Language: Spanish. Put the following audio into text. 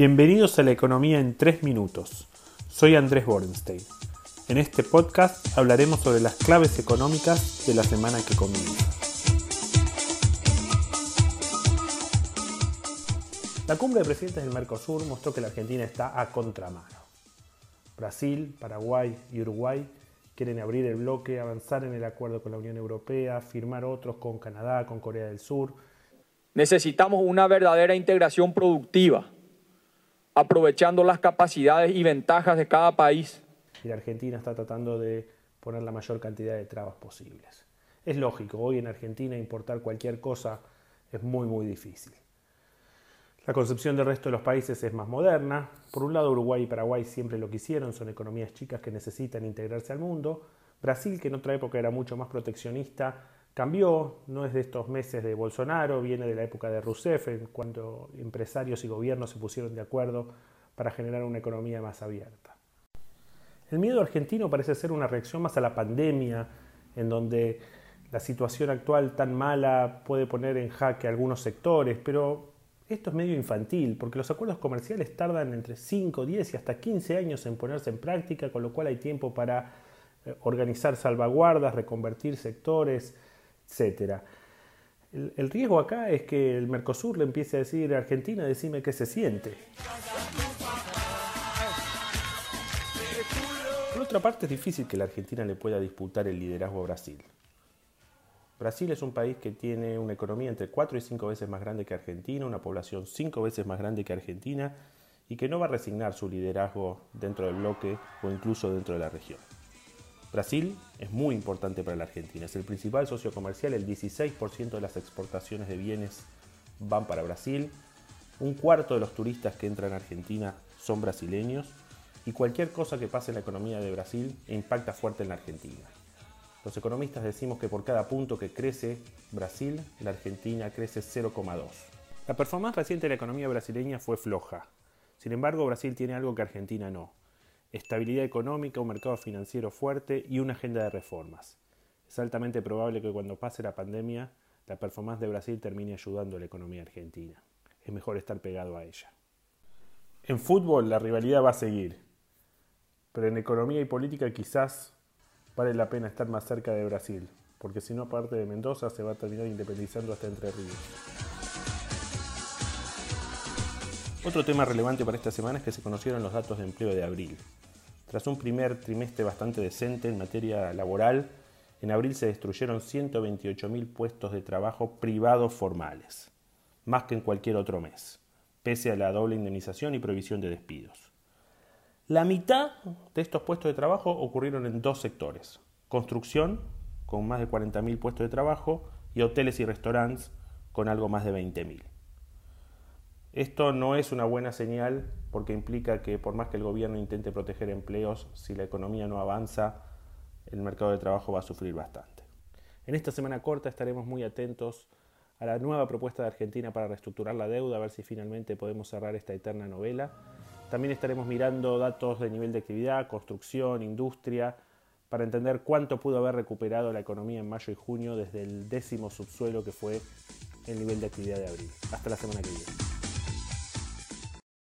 Bienvenidos a la economía en 3 minutos. Soy Andrés Borenstein. En este podcast hablaremos sobre las claves económicas de la semana que comienza. La cumbre de presidentes del Mercosur mostró que la Argentina está a contramano. Brasil, Paraguay y Uruguay quieren abrir el bloque, avanzar en el acuerdo con la Unión Europea, firmar otros con Canadá, con Corea del Sur. Necesitamos una verdadera integración productiva aprovechando las capacidades y ventajas de cada país. Y la Argentina está tratando de poner la mayor cantidad de trabas posibles. Es lógico, hoy en Argentina importar cualquier cosa es muy muy difícil. La concepción del resto de los países es más moderna. Por un lado, Uruguay y Paraguay siempre lo quisieron, son economías chicas que necesitan integrarse al mundo. Brasil, que en otra época era mucho más proteccionista, cambió, no es de estos meses de Bolsonaro, viene de la época de Rousseff, cuando empresarios y gobiernos se pusieron de acuerdo para generar una economía más abierta. El miedo argentino parece ser una reacción más a la pandemia, en donde la situación actual tan mala puede poner en jaque algunos sectores, pero esto es medio infantil, porque los acuerdos comerciales tardan entre 5, 10 y hasta 15 años en ponerse en práctica, con lo cual hay tiempo para eh, organizar salvaguardas, reconvertir sectores, etc. El, riesgo acá es que el Mercosur le empiece a decir a Argentina, decime qué se siente. Por otra parte, es difícil que la Argentina le pueda disputar el liderazgo a Brasil. Brasil es un país que tiene una economía entre 4 y 5 veces más grande que Argentina, una población 5 veces más grande que Argentina y que no va a resignar su liderazgo dentro del bloque o incluso dentro de la región. Brasil es muy importante para la Argentina, es el principal socio comercial, el 16% de las exportaciones de bienes van para Brasil, un cuarto de los turistas que entran a Argentina son brasileños y cualquier cosa que pase en la economía de Brasil impacta fuerte en la Argentina. Los economistas decimos que por cada punto que crece Brasil, la Argentina crece 0,2. La performance reciente de la economía brasileña fue floja. Sin embargo, Brasil tiene algo que Argentina no estabilidad económica, un mercado financiero fuerte y una agenda de reformas. Es altamente probable que cuando pase la pandemia, la performance de Brasil termine ayudando a la economía argentina. Es mejor estar pegado a ella. En fútbol la rivalidad va a seguir, pero en economía y política quizás vale la pena estar más cerca de Brasil, porque si no aparte de Mendoza se va a terminar independizando hasta Entre Ríos. Otro tema relevante para esta semana es que se conocieron los datos de empleo de abril. Tras un primer trimestre bastante decente en materia laboral, en abril se destruyeron 128.000 puestos de trabajo privados formales, más que en cualquier otro mes, pese a la doble indemnización y prohibición de despidos. La mitad de estos puestos de trabajo ocurrieron en dos sectores, construcción, con más de 40.000 puestos de trabajo, y hoteles y restaurantes, con algo más de 20.000. Esto no es una buena señal porque implica que por más que el gobierno intente proteger empleos, si la economía no avanza, el mercado de trabajo va a sufrir bastante. En esta semana corta estaremos muy atentos a la nueva propuesta de Argentina para reestructurar la deuda, a ver si finalmente podemos cerrar esta eterna novela. También estaremos mirando datos de nivel de actividad, construcción, industria, para entender cuánto pudo haber recuperado la economía en mayo y junio desde el décimo subsuelo que fue el nivel de actividad de abril. Hasta la semana que viene.